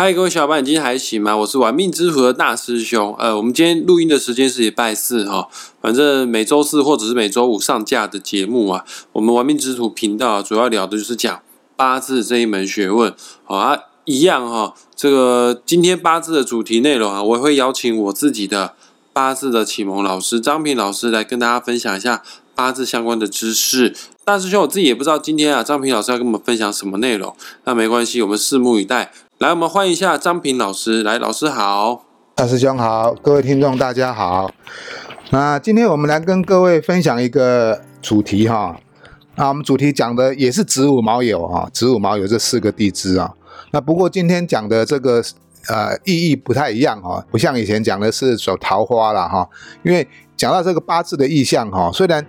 嗨，各位小伙伴，你今天还行吗？我是玩命之徒的大师兄。呃，我们今天录音的时间是礼拜四哈，反正每周四或者是每周五上架的节目啊，我们玩命之徒频道主要聊的就是讲八字这一门学问。好啊，一样哈，这个今天八字的主题内容啊，我会邀请我自己的八字的启蒙老师张平老师来跟大家分享一下八字相关的知识。大师兄，我自己也不知道今天啊，张平老师要跟我们分享什么内容，那没关系，我们拭目以待。来，我们欢迎一下张平老师。来，老师好，大师兄好，各位听众大家好。那今天我们来跟各位分享一个主题哈。那我们主题讲的也是子午卯酉哈，子午卯酉这四个地支啊。那不过今天讲的这个呃意义不太一样哈，不像以前讲的是走桃花了哈。因为讲到这个八字的意象哈，虽然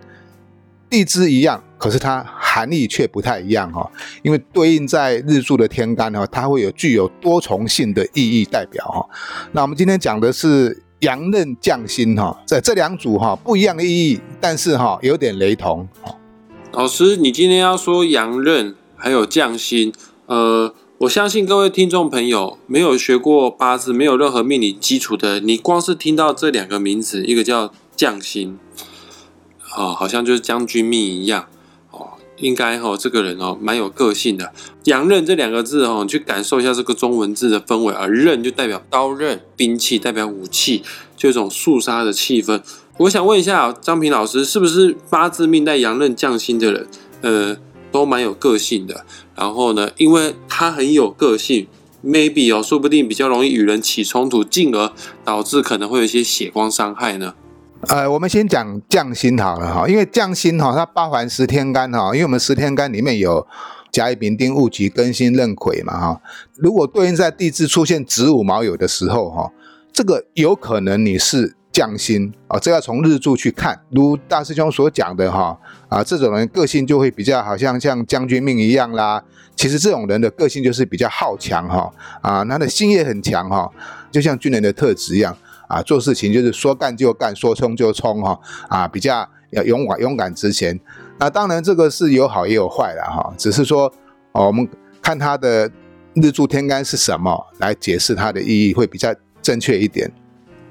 地支一样。可是它含义却不太一样哈，因为对应在日柱的天干哈，它会有具有多重性的意义代表哈。那我们今天讲的是阳刃将星哈，在这两组哈不一样意义，但是哈有点雷同。老师，你今天要说阳刃还有将星，呃，我相信各位听众朋友没有学过八字，没有任何命理基础的，你光是听到这两个名字，一个叫将星，啊，好像就是将军命一样。应该哈，这个人哦，蛮有个性的。阳刃这两个字哦，去感受一下这个中文字的氛围。而刃就代表刀刃、兵器，代表武器，就一种肃杀的气氛。我想问一下张平老师，是不是八字命带阳刃将星的人，呃，都蛮有个性的？然后呢，因为他很有个性，maybe 哦，说不定比较容易与人起冲突，进而导致可能会有一些血光伤害呢？呃，我们先讲将星好了哈，因为将星哈，它包含十天干哈，因为我们十天干里面有甲乙丙丁戊己庚辛壬癸嘛哈。如果对应在地支出现子午卯酉的时候哈，这个有可能你是将星啊，这要从日柱去看。如大师兄所讲的哈啊，这种人个性就会比较好像像将军命一样啦。其实这种人的个性就是比较好强哈啊，他的心也很强哈，就像军人的特质一样。啊，做事情就是说干就干，说冲就冲哈，啊，比较要勇敢勇敢直前。那当然这个是有好也有坏的哈，只是说哦，我们看他的日柱天干是什么来解释它的意义会比较正确一点。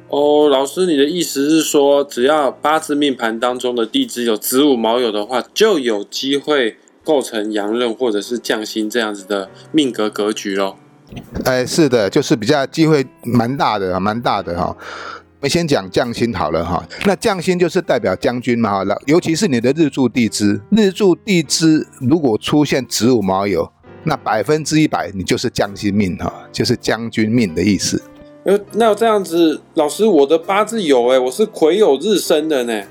哦，老师，你的意思是说，只要八字命盘当中的地支有子午卯酉的话，就有机会构成阳刃或者是将星这样子的命格格局喽？哎，是的，就是比较机会蛮大的，蛮大的哈。我们先讲将星好了哈。那将星就是代表将军嘛，哈，尤其是你的日柱地支，日柱地支如果出现子午卯酉，那百分之一百你就是将星命哈，就是将军命的意思。呃，那这样子，老师，我的八字有哎，我是癸酉日生的呢，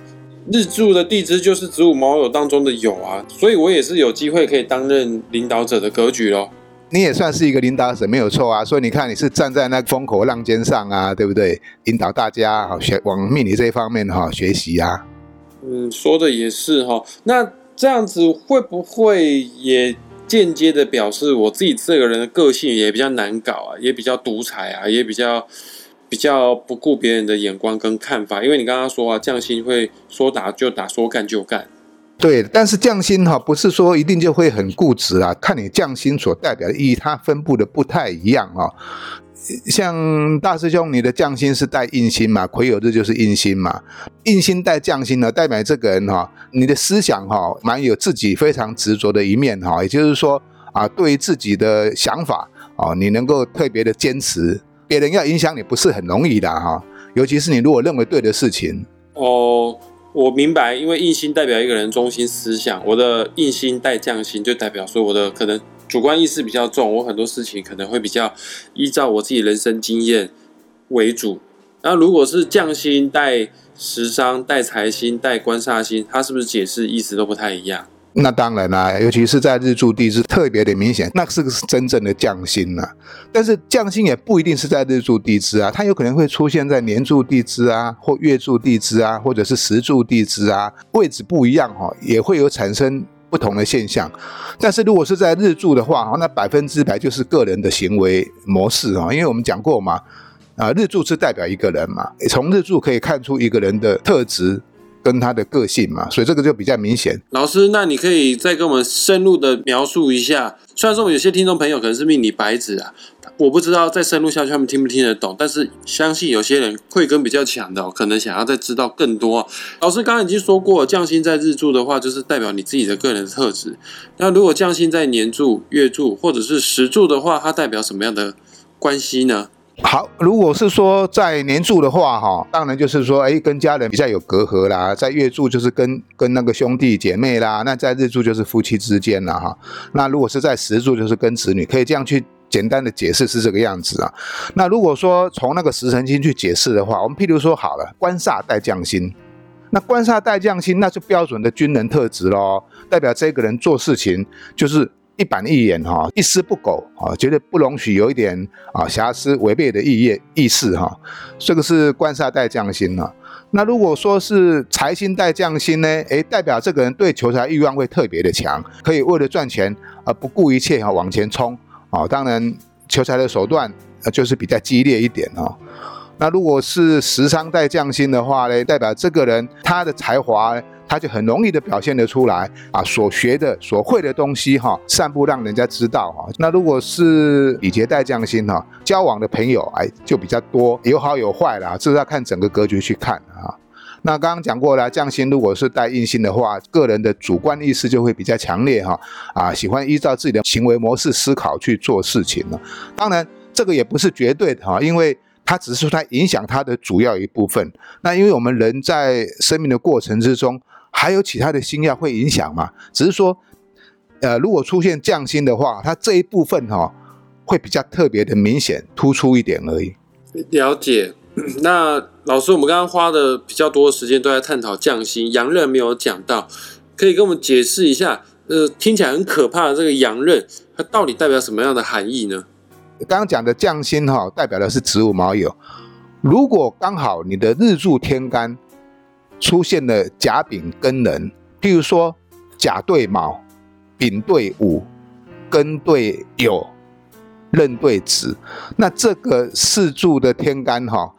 日柱的地支就是子午卯酉当中的酉啊，所以我也是有机会可以担任领导者的格局喽。你也算是一个领导者，没有错啊。所以你看，你是站在那风口浪尖上啊，对不对？引导大家哈学往命理这一方面哈学习啊。嗯，说的也是哈。那这样子会不会也间接的表示我自己这个人的个性也比较难搞啊，也比较独裁啊，也比较比较不顾别人的眼光跟看法？因为你刚刚说啊，匠心会说打就打，说干就干。对，但是匠心哈不是说一定就会很固执啊，看你匠心所代表的意义，它分布的不太一样啊。像大师兄，你的匠心是带印心嘛，癸酉日就是印心嘛，印心带匠心呢，代表这个人哈，你的思想哈，蛮有自己非常执着的一面哈，也就是说啊，对于自己的想法啊，你能够特别的坚持，别人要影响你不是很容易的哈，尤其是你如果认为对的事情哦。我明白，因为印星代表一个人中心思想，我的印星带将星，就代表说我的可能主观意识比较重，我很多事情可能会比较依照我自己人生经验为主。那如果是将星带食伤、带财星、带官煞星，它是不是解释意思都不太一样？那当然啦，尤其是在日柱地支特别的明显，那是个真正的将星呐。但是将星也不一定是在日柱地支啊，它有可能会出现在年柱地支啊，或月柱地支啊，或者是时柱地支啊，位置不一样哈，也会有产生不同的现象。但是如果是在日柱的话，那百分之百就是个人的行为模式啊，因为我们讲过嘛，啊，日柱是代表一个人嘛，从日柱可以看出一个人的特质。跟他的个性嘛，所以这个就比较明显。老师，那你可以再跟我们深入的描述一下。虽然说有些听众朋友可能是命理白纸啊，我不知道再深入下去他们听不听得懂，但是相信有些人慧根比较强的，可能想要再知道更多。老师刚刚已经说过，匠心在日柱的话，就是代表你自己的个人特质。那如果匠心在年柱、月柱或者是时柱的话，它代表什么样的关系呢？好，如果是说在年柱的话，哈，当然就是说，哎，跟家人比较有隔阂啦；在月柱就是跟跟那个兄弟姐妹啦；那在日柱就是夫妻之间啦，哈。那如果是在时柱，就是跟子女，可以这样去。简单的解释是这个样子啊。那如果说从那个时辰星去解释的话，我们譬如说好了，官煞带将星，那官煞带将星，那是标准的军人特质喽，代表这个人做事情就是一板一眼哈，一丝不苟啊，绝对不容许有一点啊瑕疵、违背的意业意识哈。这个是官煞带将星啊。那如果说是财星带将星呢？诶，代表这个人对求财欲望会特别的强，可以为了赚钱而不顾一切哈往前冲。啊，当然，求财的手段就是比较激烈一点哦。那如果是时商带匠心的话呢，代表这个人他的才华，他就很容易的表现得出来啊，所学的、所会的东西哈，散布让人家知道哈。那如果是以节带匠心哈，交往的朋友哎就比较多，有好有坏啦，这是要看整个格局去看啊。那刚刚讲过了，将心如果是带印星的话，个人的主观意识就会比较强烈哈，啊，喜欢依照自己的行为模式思考去做事情呢。当然，这个也不是绝对的哈，因为它只是说它影响它的主要一部分。那因为我们人在生命的过程之中，还有其他的星耀会影响嘛，只是说，呃，如果出现降星的话，它这一部分哈会比较特别的明显突出一点而已。了解。那老师，我们刚刚花的比较多的时间都在探讨降星，阳刃没有讲到，可以跟我们解释一下？呃，听起来很可怕的这个阳刃，它到底代表什么样的含义呢？刚刚讲的降星哈，代表的是植物卯酉。如果刚好你的日柱天干出现了甲丙庚壬，譬如说甲对卯，丙对午，庚对酉。壬对子，那这个四柱的天干哈，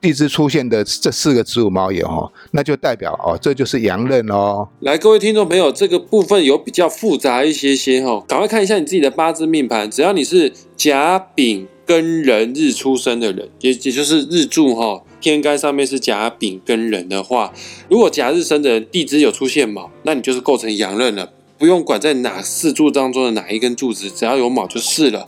地支出现的这四个子午卯酉哈，那就代表哦，这就是阳刃哦。来，各位听众朋友，这个部分有比较复杂一些些哈，赶快看一下你自己的八字命盘，只要你是甲丙庚壬日出生的人，也也就是日柱哈，天干上面是甲丙跟壬的话，如果甲日生的人地支有出现卯，那你就是构成阳刃了。不用管在哪四柱当中的哪一根柱子，只要有卯就是了。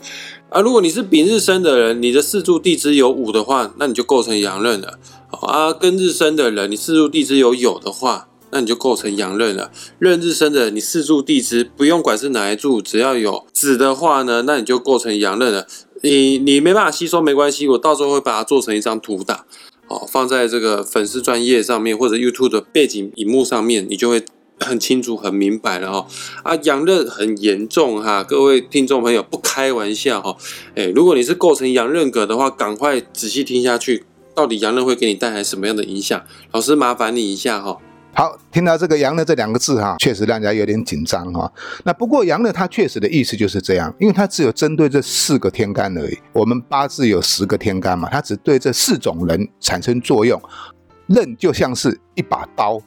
啊，如果你是丙日生的人，你的四柱地支有午的话，那你就构成阳刃了。啊，庚日生的人，你四柱地支有酉的话，那你就构成阳刃了。壬日生的，你四柱地支不用管是哪一柱，只要有子的话呢，那你就构成阳刃了。你你没办法吸收没关系，我到时候会把它做成一张图档，哦，放在这个粉丝专业上面或者 YouTube 的背景荧幕上面，你就会。很清楚、很明白了哦啊，阳刃很严重哈，各位听众朋友不开玩笑哈，哎，如果你是构成阳刃格的话，赶快仔细听下去，到底阳刃会给你带来什么样的影响？老师麻烦你一下哈。好，听到这个阳的这两个字哈，确实让人家有点紧张哈。那不过阳刃它确实的意思就是这样，因为它只有针对这四个天干而已。我们八字有十个天干嘛，它只对这四种人产生作用。刃就像是一把刀。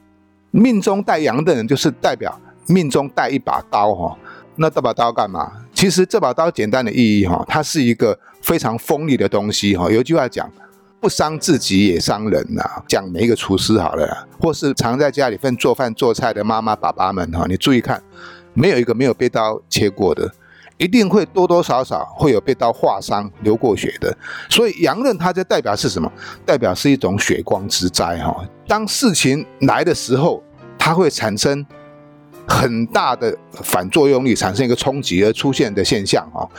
命中带阳的人，就是代表命中带一把刀哈。那这把刀干嘛？其实这把刀简单的意义哈，它是一个非常锋利的东西哈。有句话讲，不伤自己也伤人呐。讲每一个厨师好了，或是常在家里份做饭做菜的妈妈爸爸们哈，你注意看，没有一个没有被刀切过的。一定会多多少少会有被刀划伤、流过血的，所以阳刃它就代表是什么？代表是一种血光之灾哈。当事情来的时候，它会产生很大的反作用力，产生一个冲击而出现的现象哈。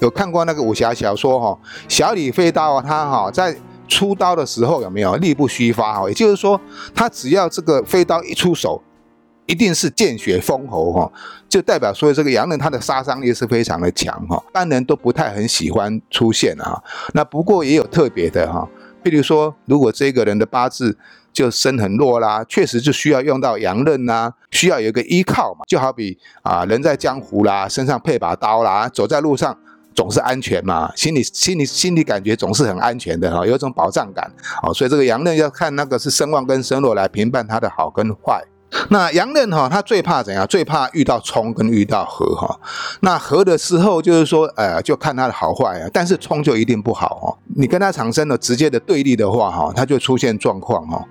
有看过那个武侠小说哈，小李飞刀啊，他哈在出刀的时候有没有力不虚发哈？也就是说，他只要这个飞刀一出手。一定是见血封喉哈，就代表说这个洋人他的杀伤力是非常的强哈，般人都不太很喜欢出现啊。那不过也有特别的哈，譬如说，如果这个人的八字就身很弱啦，确实就需要用到阳刃呐，需要有一个依靠嘛。就好比啊，人在江湖啦，身上配把刀啦，走在路上总是安全嘛，心里心里心里感觉总是很安全的哈，有一种保障感哦。所以这个阳刃要看那个是声旺跟声落来评判它的好跟坏。那阳刃哈，他最怕怎样？最怕遇到冲跟遇到合哈。那合的时候就是说，呃，就看他的好坏啊。但是冲就一定不好哈。你跟他产生了直接的对立的话哈，他就出现状况哈。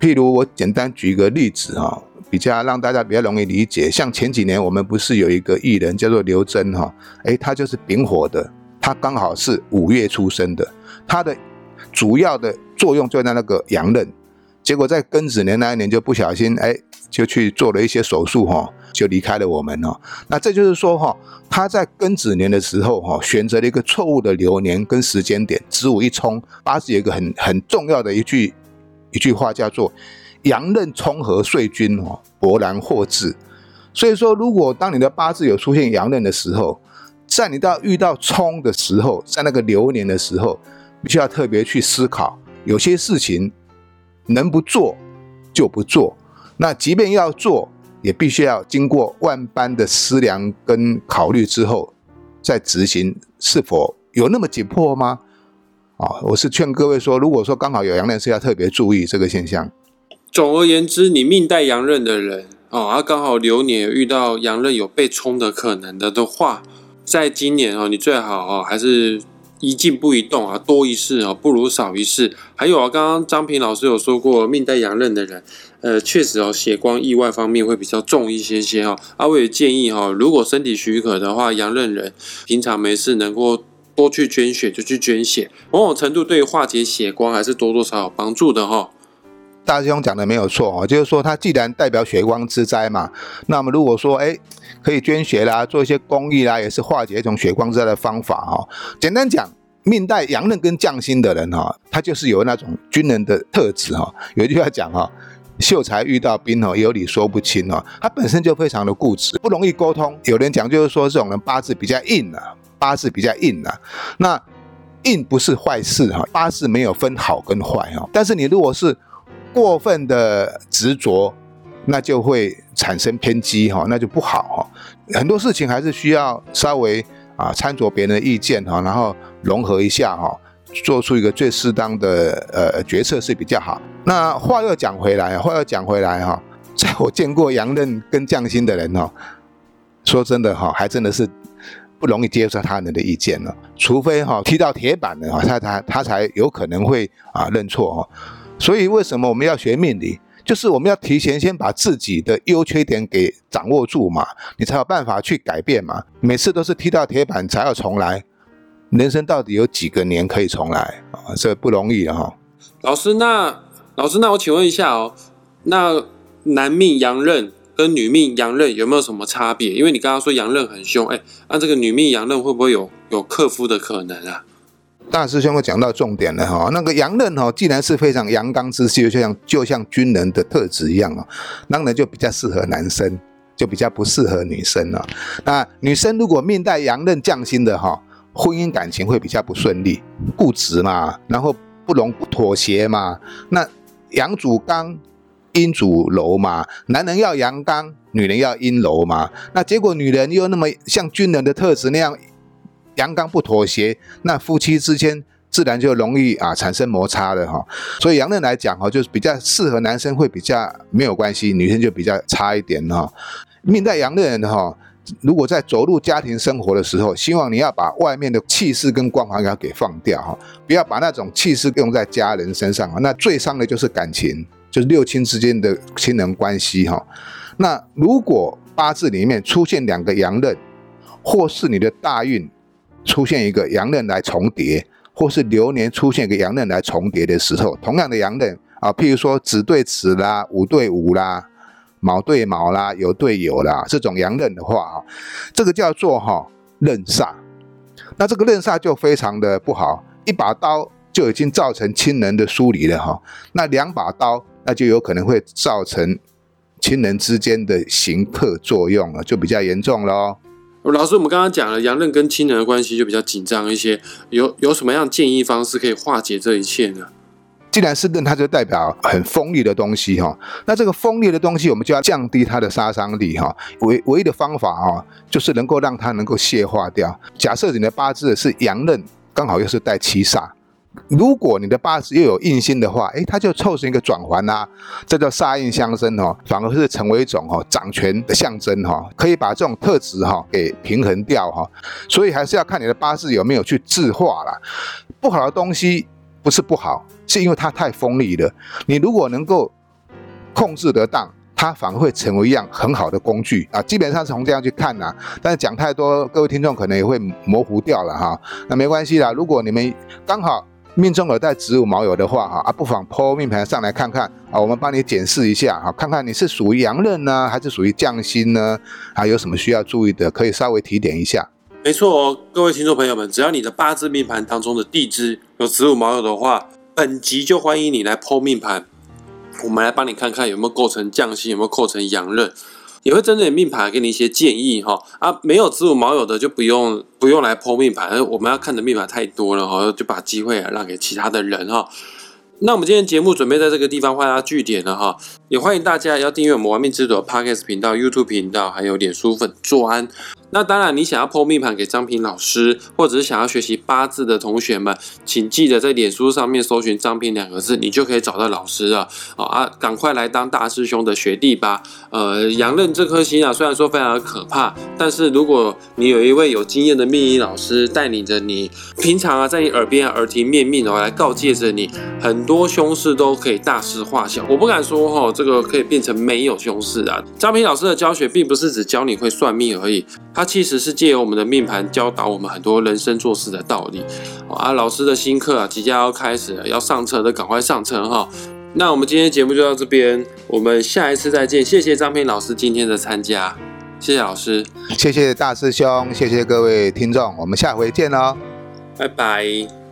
譬如我简单举一个例子哈，比较让大家比较容易理解。像前几年我们不是有一个艺人叫做刘真哈，诶，他就是丙火的，他刚好是五月出生的，他的主要的作用就在那个阳刃。结果在庚子年那一年就不小心，哎，就去做了一些手术哈，就离开了我们哦。那这就是说哈，他在庚子年的时候哈，选择了一个错误的流年跟时间点，子午一冲，八字有一个很很重要的一句一句话叫做“阳刃冲合岁君哦，勃然获志”。所以说，如果当你的八字有出现阳刃的时候，在你到遇到冲的时候，在那个流年的时候，必须要特别去思考，有些事情。能不做就不做，那即便要做，也必须要经过万般的思量跟考虑之后再执行，是否有那么紧迫吗？啊，我是劝各位说，如果说刚好有阳刃，是要特别注意这个现象。总而言之，你命带阳刃的人，哦，啊刚好流年遇到阳刃有被冲的可能的的话，在今年哦，你最好哦还是。一静不一动啊，多一事啊，不如少一事。还有啊，刚刚张平老师有说过，命带阳刃的人，呃，确实哦，血光意外方面会比较重一些些哈。阿伟建议哈，如果身体许可的话，阳刃人平常没事能够多去捐血就去捐血，某种程度对化解血光还是多多少少有帮助的哈。大师兄讲的没有错哦，就是说他既然代表血光之灾嘛，那么如果说哎。可以捐血啦，做一些公益啦，也是化解一种血光之灾的方法哈。简单讲，命带阳刃跟将星的人哈，他就是有那种军人的特质哈。有一句话讲哈，秀才遇到兵哦，有理说不清哦。他本身就非常的固执，不容易沟通。有人讲就是说，这种人八字比较硬啊，八字比较硬啊。那硬不是坏事哈，八字没有分好跟坏哈。但是你如果是过分的执着。那就会产生偏激哈，那就不好哈。很多事情还是需要稍微啊参酌别人的意见哈，然后融合一下哈，做出一个最适当的呃决策是比较好。那话又讲回来，话又讲回来哈，在我见过杨任跟匠心的人哈，说真的哈，还真的是不容易接受他人的意见了，除非哈踢到铁板了哈，他他他才有可能会啊认错哈。所以为什么我们要学命理？就是我们要提前先把自己的优缺点给掌握住嘛，你才有办法去改变嘛。每次都是踢到铁板才要重来，人生到底有几个年可以重来啊？这不容易哈。老师，那老师，那我请问一下哦，那男命阳刃跟女命阳刃有没有什么差别？因为你刚刚说阳刃很凶，哎，那这个女命阳刃会不会有有克夫的可能啊？大师兄会讲到重点了哈，那个阳刃哈，既然是非常阳刚之气，就像就像军人的特质一样啊，当然就比较适合男生，就比较不适合女生了。那女生如果面带阳刃将心的哈，婚姻感情会比较不顺利，固执嘛，然后不容不妥协嘛。那阳主刚，阴主柔嘛，男人要阳刚，女人要阴柔嘛。那结果女人又那么像军人的特质那样。阳刚不妥协，那夫妻之间自然就容易啊产生摩擦了哈。所以阳刃来讲哈，就是比较适合男生会比较没有关系，女生就比较差一点哈。命带阳刃的哈，如果在走入家庭生活的时候，希望你要把外面的气势跟光环要给放掉哈，不要把那种气势用在家人身上啊。那最伤的就是感情，就是六亲之间的亲人关系哈。那如果八字里面出现两个阳刃，或是你的大运。出现一个阳刃来重叠，或是流年出现一个阳刃来重叠的时候，同样的阳刃啊，譬如说子对子啦，午对午啦，卯对卯啦，酉对酉啦，这种阳刃的话啊，这个叫做哈刃煞。那这个刃煞就非常的不好，一把刀就已经造成亲人的疏离了哈。那两把刀，那就有可能会造成亲人之间的刑克作用了，就比较严重喽。老师，我们刚刚讲了阳刃跟亲人的关系就比较紧张一些，有有什么样建议方式可以化解这一切呢？既然是刃，它就代表很锋利的东西哈。那这个锋利的东西，我们就要降低它的杀伤力哈。唯唯一的方法哈，就是能够让它能够卸化掉。假设你的八字是阳刃，刚好又是带七煞，如果你的八字又有印星的话，诶，它就凑成一个转环呐，这叫煞印相生哦，反而是成为一种哦掌权的象征哈，可以把这种特质哈给平衡掉哈。所以还是要看你的八字有没有去制化啦。不好的东西不是不好，是因为它太锋利了。你如果能够控制得当。它反而会成为一样很好的工具啊！基本上是从这样去看呐，但是讲太多，各位听众可能也会模糊掉了哈。那没关系啦，如果你们刚好命中有带子午卯酉的话哈，啊，不妨剖命盘上来看看啊，我们帮你检视一下哈，看看你是属于阳刃呢，还是属于将星呢？啊，有什么需要注意的，可以稍微提点一下。没错哦，各位听众朋友们，只要你的八字命盘当中的地支有子午卯酉的话，本集就欢迎你来剖命盘。我们来帮你看看有没有构成降星，有没有构成阳刃，也会针对命盘给你一些建议哈。啊，没有子午卯酉的就不用不用来剖命盘，我们要看的命盘太多了哈，就把机会啊让给其他的人哈。那我们今天节目准备在这个地方画下句点了哈，也欢迎大家要订阅我们玩命之主的 Podcast 频道、YouTube 频道，还有脸书粉专。那当然，你想要剖命盘给张平老师，或者是想要学习八字的同学们，请记得在脸书上面搜寻“张平”两个字，你就可以找到老师了。啊，赶快来当大师兄的学弟吧！呃，阳刃这颗星啊，虽然说非常的可怕，但是如果你有一位有经验的命理老师带领着你，平常啊在你耳边耳提面命哦来告诫着你，很多凶事都可以大事化小。我不敢说哈，这个可以变成没有凶事啊。张平老师的教学并不是只教你会算命而已，他。其实是借由我们的命盘教导我们很多人生做事的道理啊！老师的新课啊即将要开始了，要上车的赶快上车哈！那我们今天节目就到这边，我们下一次再见。谢谢张平老师今天的参加，谢谢老师，谢谢大师兄，谢谢各位听众，我们下回见哦，拜拜。